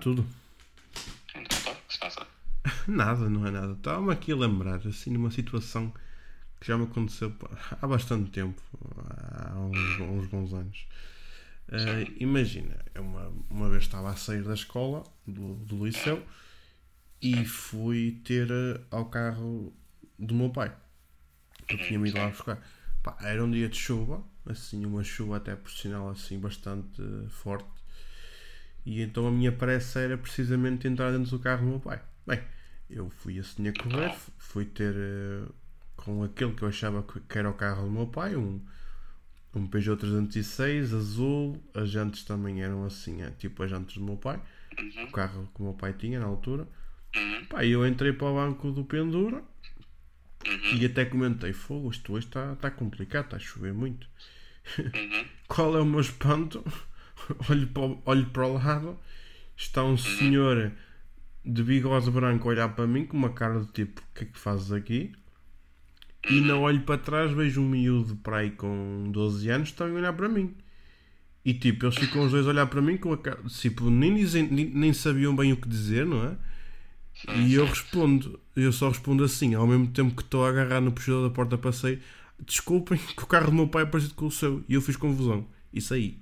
tudo. Então, tá, o que se passa? Nada, não é nada. Estava-me aqui a lembrar, assim, numa situação que já me aconteceu há bastante tempo, há uns, uns bons anos. Eh, imagina, uma, uma vez estava a sair da escola, do, do liceu, e fui ter eh, ao carro do meu pai. Eu tinha-me ido lá buscar. Pá, era um dia de chuva, assim, uma chuva até por sinal assim bastante eh, forte. E então a minha pressa era precisamente entrar dentro do carro do meu pai. Bem, eu fui assim a correr, fui ter eh, com aquele que eu achava que era o carro do meu pai, um, um Peugeot 306 azul, as jantes também eram assim, é, tipo as jantes do meu pai, o carro que o meu pai tinha na altura. Uhum. Pá, eu entrei para o banco do pendura e até comentei, fogo, isto hoje está tá complicado, está a chover muito. Uhum. Qual é o meu espanto? olho, para, olho para o lado, está um senhor de bigode branco a olhar para mim com uma cara de tipo, o que é que fazes aqui? E não olho para trás, vejo um miúdo para aí com 12 anos também a olhar para mim. E tipo, eles ficam os dois a olhar para mim com a cara, tipo, nem, dizem, nem, nem sabiam bem o que dizer, não é? E eu respondo, eu só respondo assim, ao mesmo tempo que estou a agarrar no puxador da porta para sair, desculpem que o carro do meu pai é parecido com o seu. E eu fiz confusão. Isso aí.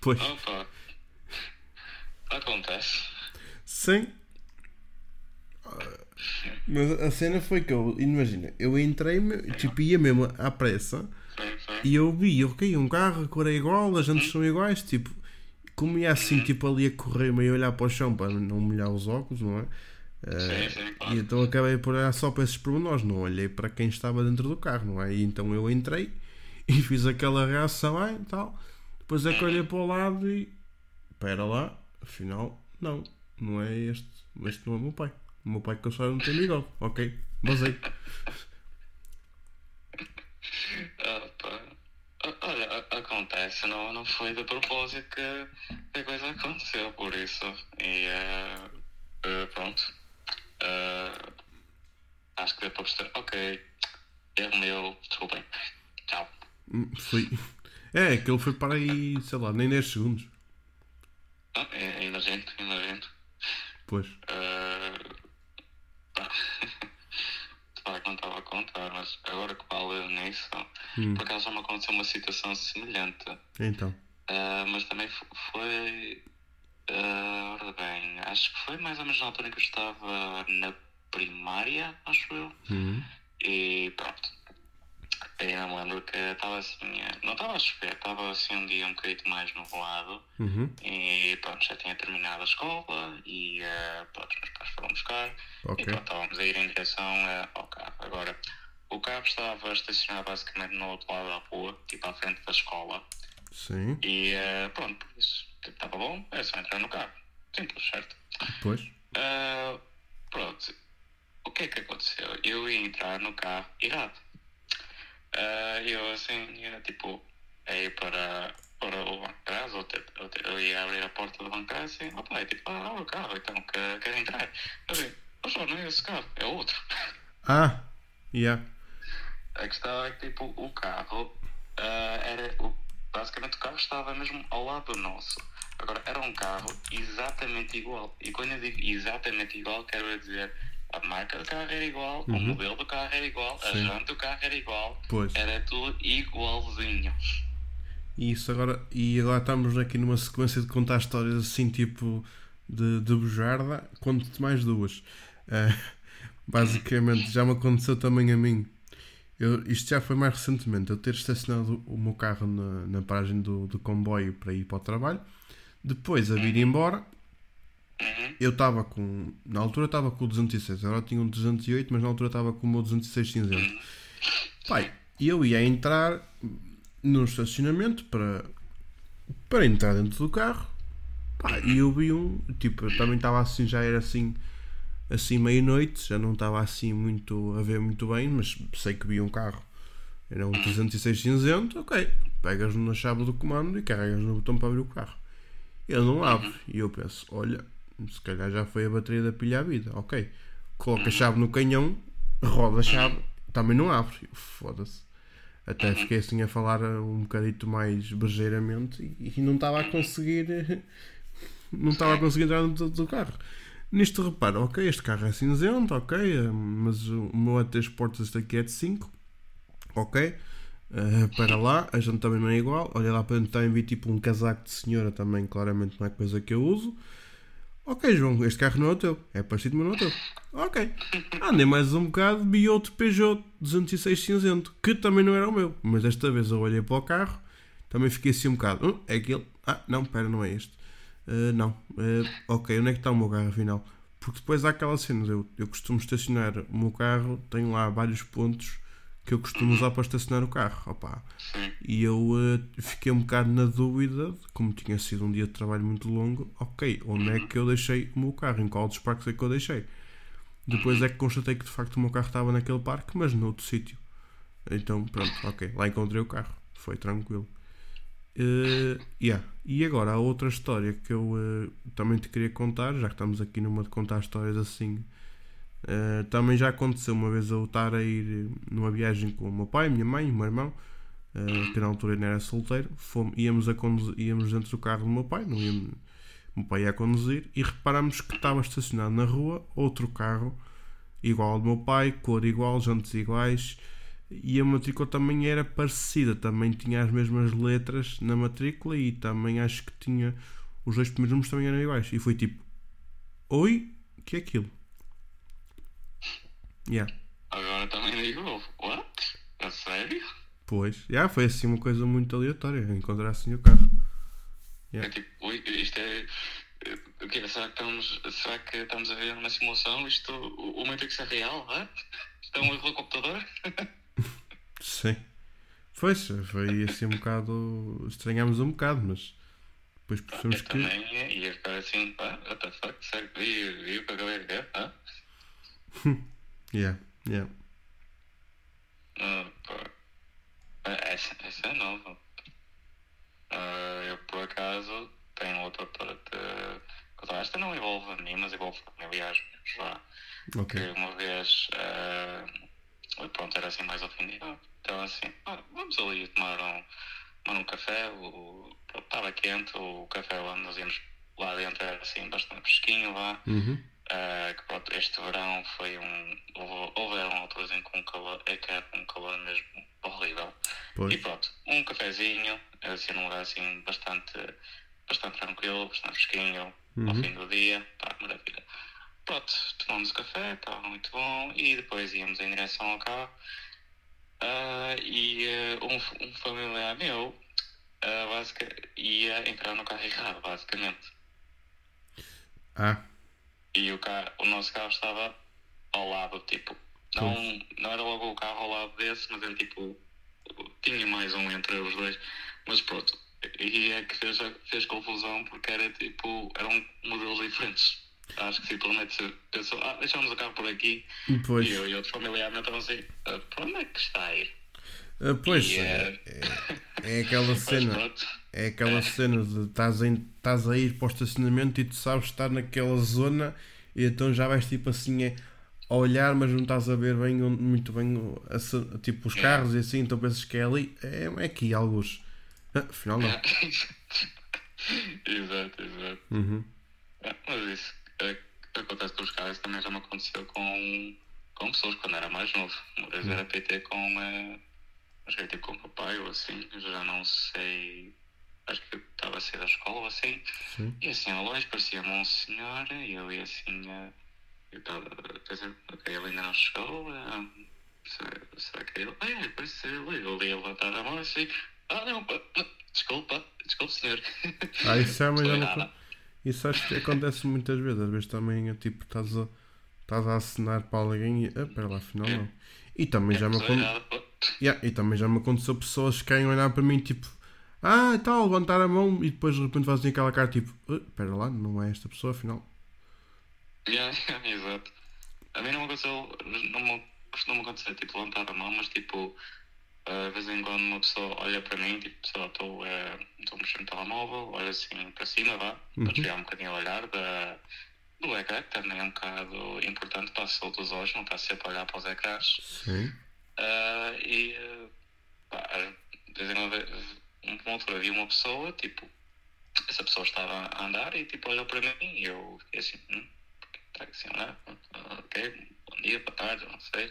Pois, Opa. Acontece. sim. Mas a cena foi que eu, imagina, eu entrei, tipo, ia mesmo à pressa Sim, sim. e eu vi, ok, um carro, a cor é igual, as jantes são iguais, tipo, como ia assim, tipo, ali a correr, meio a olhar para o chão para não molhar os óculos, não é? Sim, sim, E claro. então acabei por olhar só para esses pormenores, não olhei para quem estava dentro do carro, não é? E então eu entrei e fiz aquela reação ah, e tal. Depois é que olhei para o lado e. Espera lá, afinal, não, não é este. Este não é o meu pai. O meu pai que eu só não tem bigode. Ok, basei. Opa. O- Olha, acontece, não, não foi de propósito que a coisa aconteceu, por isso. E eh, eh, pronto. Eh, acho que deu para. Ok, erro meu, desculpem. Tchau. Hum, Foi. É, aquele foi para aí, sei lá, nem 10 segundos. Ah, é, é nojento, é nojento. Pois. Eh, pá. Não estava a contar, mas agora que falo nisso, por acaso já me aconteceu uma situação semelhante. Então. Ah, mas também fo- foi. ah, ora bem, acho que foi mais ou menos na altura em que eu estava na primária, acho eu. Uhum. E eu me lembro que estava assim. eh, Não estava a chover, estava assim um dia um bocadinho mais nublado. Uhum. E pronto, já tinha terminado a escola e uh, pronto, os meus pais foram buscar. Ok. E pronto, estávamos a ir em direção eh, ao carro. Agora, o carro estava estacionado basicamente no outro lado da rua, tipo à frente da escola. Sim. E eh, pronto, por isso tipo, estava bom, é só entrar no carro. Simples, certo? Pois. Ah, pronto, o que é que aconteceu? Eu ia entrar no carro errado. Ah, eu assim, era tipo, ia para, para o trás, ou tipo, eu, te- eu ia abrir a porta do trás assim, opa, é tipo, ah, o carro, então quer, quer entrar. Eu assim, oh, só não é esse carro, é outro. Ah! Yeah. A questão é que tipo, o carro ah, era. O, basicamente o carro estava mesmo ao lado do nosso. Agora era um carro exatamente igual. E quando eu digo exatamente igual, quero dizer a marca do carro era igual, o modelo do carro era igual, a Sim. janta do carro era igual, Pois. era tudo igualzinho. Isso agora, e agora estamos aqui numa sequência de contar histórias assim tipo de, de bujarda, conto-te mais duas. Eh, basicamente, já me aconteceu também a mim. Eu, isto já foi mais recentemente, eu ter estacionado o meu carro na, na paragem do, do comboio para ir para o trabalho. Depois a vir embora, Uhum. eu estava com. Na altura estava com o 206, agora tinha um 208, mas na altura estava com o meu 206 cinzento. Pai, e eu ia entrar no estacionamento para, para entrar dentro do carro. Pá, e eu vi um. Tipo, eu também estava assim, já era assim. Assim, meia-noite, já não estava assim muito a ver muito bem, mas sei que vi um carro. Era um 306 cinzento, ok. Pegas na chave do comando e carregas no botão para abrir o carro. Ele não abre. E eu penso, olha, se calhar já foi a bateria da pilha à vida. Ok. Coloca a chave no canhão, roda a chave, também não abre. Foda-se. Até fiquei assim a falar um bocadito mais brejeiramente e, e não estava a conseguir. Não estava a conseguir entrar dentro do carro. Nisto repara, ok, este carro é cinzento, ok, mas o meu é 3 portas este aqui é de 5, ok. Uh, para lá, a gente também não é igual. Olha lá para dentro também vi tipo um casaco de senhora também, claramente não é coisa que eu uso. Ok, João, este carro não é o teu. É parecido, mas não é o teu. Ok. Andei mais um bocado, vi outro Peugeot 206 cinzento, que também não era o meu. Mas desta vez eu olhei para o carro, também fiquei assim um bocado. Hum, é aquele. Ah, não, pera, não é este. Uh, não. Uh, ok, onde é que está o meu carro afinal? Porque depois há aquela cena, eu, eu costumo estacionar o meu carro, tenho lá vários pontos que eu costumo usar para estacionar o carro. Opa. E eu uh, fiquei um bocado na dúvida, como tinha sido um dia de trabalho muito longo, ok, onde é que eu deixei o meu carro? Em qual dos parques é que eu deixei? Depois é que constatei que de facto o meu carro estava naquele parque, mas noutro sítio. Então, pronto, ok, lá encontrei o carro. Foi tranquilo. Uh, yeah. E agora há outra história que eu uh, também te queria contar, já que estamos aqui numa de contar histórias assim Uh, também já aconteceu uma vez eu estar a ir numa viagem com o meu pai, minha mãe, o meu irmão, uh, que na altura ainda era solteiro. Fomos, íamos, a conduzir, íamos dentro do carro do meu pai, não íamos, o meu pai ia a conduzir, e reparamos que estava estacionado na rua outro carro igual ao do meu pai, cor igual, jantes iguais, e a matrícula também era parecida, também tinha as mesmas letras na matrícula e também acho que tinha os dois primeiros números também eram iguais. E foi tipo, oi, que é aquilo? Yeah. Agora também digo, what? A sério? Pois, já yeah, foi assim uma coisa muito aleatória, encontrar assim o carro. Yeah. É tipo, ui, isto é. O que será que, estamos, será que estamos a ver uma simulação? Isto, o, o Matrix é real? Hã? Isto é um erro do computador? Sim. Foi, foi assim um bocado. Estranhámos um bocado, mas depois percebemos que. também ia ficar assim, pá, what the fuck, sério, viu, viu o que acabei de ver? Hã? Yeah, yeah. Uh, essa, essa é nova. Uh, eu por acaso tenho outra para te Esta não envolve a mim, mas envolve familiares lá. Okay. Que uma vez uh, pronto, era assim mais ofendido. Então assim, ah, vamos ali tomar um, tomar um café, o, estava quente, o café onde nós íamos lá dentro era assim bastante fresquinho lá. Uhum. Uh, que pronto, este verão foi um. Houve, houveram alturas em que um calor, é que era um calor mesmo horrível. Pois. E pronto, um cafezinho, assim num lugar assim bastante, bastante tranquilo, bastante fresquinho, uhum. ao fim do dia, pá, maravilha. Pronto, tomamos o café, estava muito bom, e depois íamos em direção ao carro. Uh, e uh, um, um familiar meu uh, basic, ia entrar no carro errado, basicamente. Ah. E o, carro, o nosso carro estava ao lado, tipo, não, não era logo o carro ao lado desse, mas era tipo, tinha mais um entre os dois, mas pronto, e é que fez, fez confusão porque era tipo, eram modelos diferentes. Acho que simplesmente pensou, ah, deixamos o carro por aqui. Pois. E eu e outro familiar me estavam assim, ah, para onde é que está a ir? Uh, pois, e, é, é, é, aquela cena. É aquela cena de estás a, estás a ir para o estacionamento e tu sabes estar naquela zona e então já vais tipo assim é, a olhar, mas não estás a ver bem, muito bem a, tipo os carros e assim, então pensas que é ali, é, é aqui alguns. Ah, afinal não. exato, exato. Uhum. É, mas isso é, acontece com os carros também já me aconteceu com, com pessoas quando era mais novo. Uma vez uhum. era PT com. Uh, acho que tipo com o papai ou assim, já não sei. Acho que estava a sair da escola ou assim. Sim. E assim, ao longe parecia-me um senhor e eu ia assim. Eu estava a pensar, ok, ele ainda não chegou. Uh, será, que é ele? Ah, é, parece ser ele. Ele ia levantar a mão assim. Ah, não, pá, desculpa, desculpe, senhor. Ah, isso é uma. Isso acho que acontece muitas vezes. Às vezes também é tipo, estás a, estás a assinar para alguém e. Ah, pera lá, afinal não. E também já me aconteceu. Yeah, e também já me aconteceu pessoas que querem olhar para mim tipo, ah, e tal, levantar a mão e depois de repente fazem aquela cara tipo, espera uh, lá, não é esta pessoa afinal. Yeah, yeah, exato. A mim não me aconteceu, não me, costuma acontecer tipo levantar a mão, mas tipo, uh, de vez em quando uma pessoa olha para mim, tipo, sei lá, estou uh, a mexer no telemóvel, olha assim para cima, vá, uhum. para desviar um bocadinho o olhar da, do ecrã, que também é um bocado importante para a saúde dos olhos, não está sempre a olhar para os ecrãs. Sim. Uh, e, uh, pá, de vez em quando, uma altura havia uma pessoa, tipo, essa pessoa estava a andar e tipo olhou para mim e eu fiquei assim, hum, está assim a olhar? Ok, bom dia, boa tarde, não sei.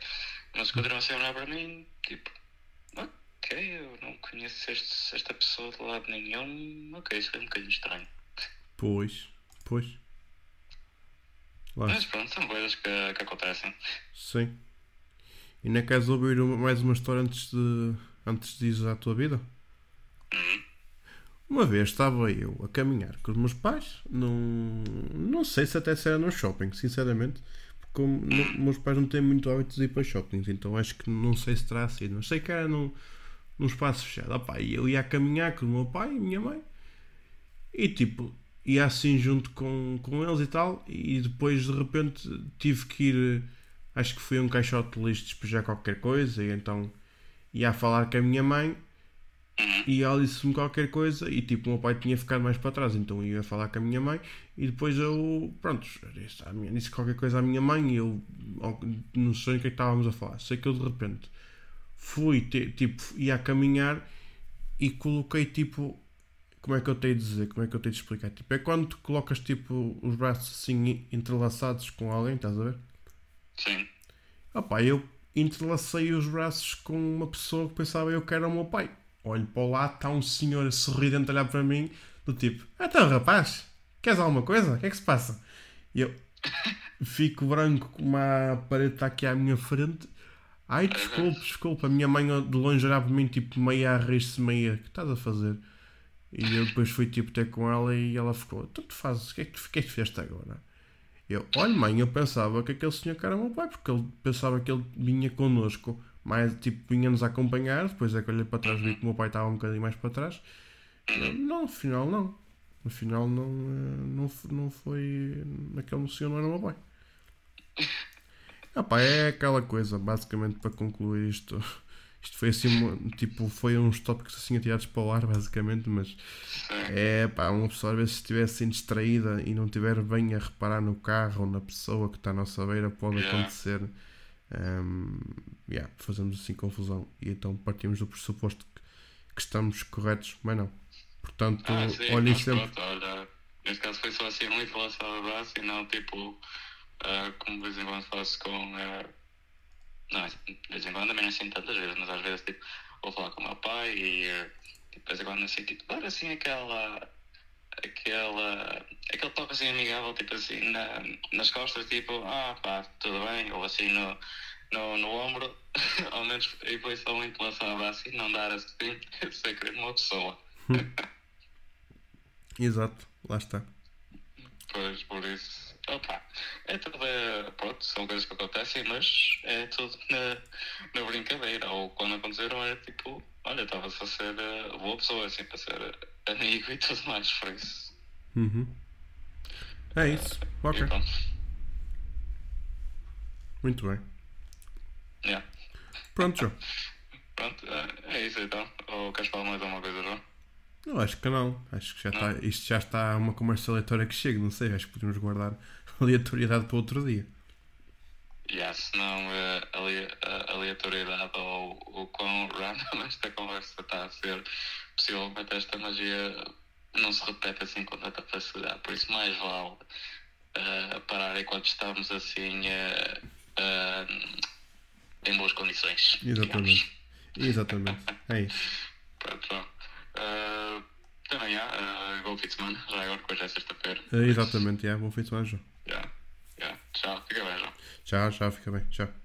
Mas continuou assim a olhar para mim, tipo, ok, eu não conheço este, esta pessoa de lado nenhum, ok, isso foi um bocadinho estranho. Pois, pois. Lá. Mas pronto, são coisas que, que acontecem. Sim. E não queres ouvir mais uma história antes de, antes de ir à tua vida? Uma vez estava eu a caminhar com os meus pais, num, não sei se até era num shopping, sinceramente, porque como, meus pais não têm muito hábito de ir para shoppings, então acho que não sei se terá sido, mas sei que era num, num espaço fechado. Opa, e eu ia a caminhar com o meu pai e minha mãe, e tipo, ia assim junto com, com eles e tal, e depois de repente tive que ir, acho que fui a um caixote de lixo despejar qualquer coisa, e então ia a falar com a minha mãe e ela disse-me qualquer coisa e tipo, o meu pai tinha ficado mais para trás, então eu ia falar com a minha mãe e depois eu, pronto, disse qualquer coisa à minha mãe e eu não sei o que é que estávamos a falar. Sei que eu de repente fui, tipo, ia a caminhar e coloquei tipo, como é que eu tenho de dizer, como é que eu tenho de explicar? Tipo, é quando tu colocas tipo os braços assim entrelaçados com alguém, estás a ver? Sim. Opa, eu entrelacei os braços com uma pessoa que pensava eu que era o meu pai olho para o lado, está um senhor sorridente a olhar para mim, do tipo, então rapaz, queres alguma coisa? O que é que se passa? E eu fico branco com uma parede está aqui à minha frente. Ai, desculpe, desculpe. A minha mãe de longe olhava para mim, tipo, meia a rir-se, meia, o que estás a fazer? E eu depois fui, tipo, ter com ela e ela ficou, tu, tu fazes, o que é que tu, que é que fizeste agora? Eu, olha mãe, eu pensava que aquele senhor que era meu pai, porque ele pensava que ele vinha connosco mais tipo vinha-nos acompanhar, depois é que olhei para trás vi que o meu pai estava um bocadinho mais para trás. Não, no final não. No final não, eh, não, não foi. Aquele senhor não era o meu pai. Ah, pá, é aquela coisa, basicamente para concluir isto. Isto foi assim, tipo, foi uns tópicos assim atirados para o ar, basicamente, mas é pá, uma pessoa às vezes se estiver assim distraída e não estiver bem a reparar no carro ou na pessoa que está à nossa beira, pode acontecer um, yeah, fazemos assim confusão e então partimos do pressuposto que, que estamos corretos, mas não. Portanto, ah, sim, olhem sempre. Pronto, olha, neste caso foi só assim uma informação de abraço e não tipo uh, como de vez em quando faço com. Uh, não, de vez em quando também não assim tantas vezes, mas às vezes tipo, vou falar com o meu pai e uh, de vez em quando assim, tipo, dar assim aquela aquela, aquele toque assim amigável, tipo assim, na, nas costas, tipo, ah pá, tudo bem, ou assim no, no, no ombro, ao menos e foi só uma intelação abraço e não dar assim, sem querer uma pessoa. Exato, lá está. Pois, por isso, opa, é tudo, é, pronto, são coisas que acontecem, mas é tudo na, na brincadeira, ou quando aconteceram era tipo, olha, estava-se a ser uh, boa pessoa, assim, para ser amigo e tudo mais, por isso. Uhum. É isso. Uh, ok. Muito bem. Yeah. Pronto, João. Pronto, é, é isso então. Ou queres falar mais alguma coisa, João? Eu acho que não. Acho que já está, isto já está uma conversa aleatória que chega, não sei. Acho que podemos guardar aleatoriedade para outro dia. Yeah, senão uh, ali, uh, aleatoriedade ou o quão random esta conversa está a ser, possivelmente esta magia não se repete assim com tanta facilidade. Por isso, mais vale uh, parar enquanto estamos assim em boas condições. Exatamente. Exatamente. É isso. Pronto, uh, também há, uh, bom fim de semana, já agora, depois é sexta-feira. exatamente, é, bom fim de semana, João. Yeah. Yeah. Tchau, fica bem, João. Tchau, tchau, fica bem. Tchau.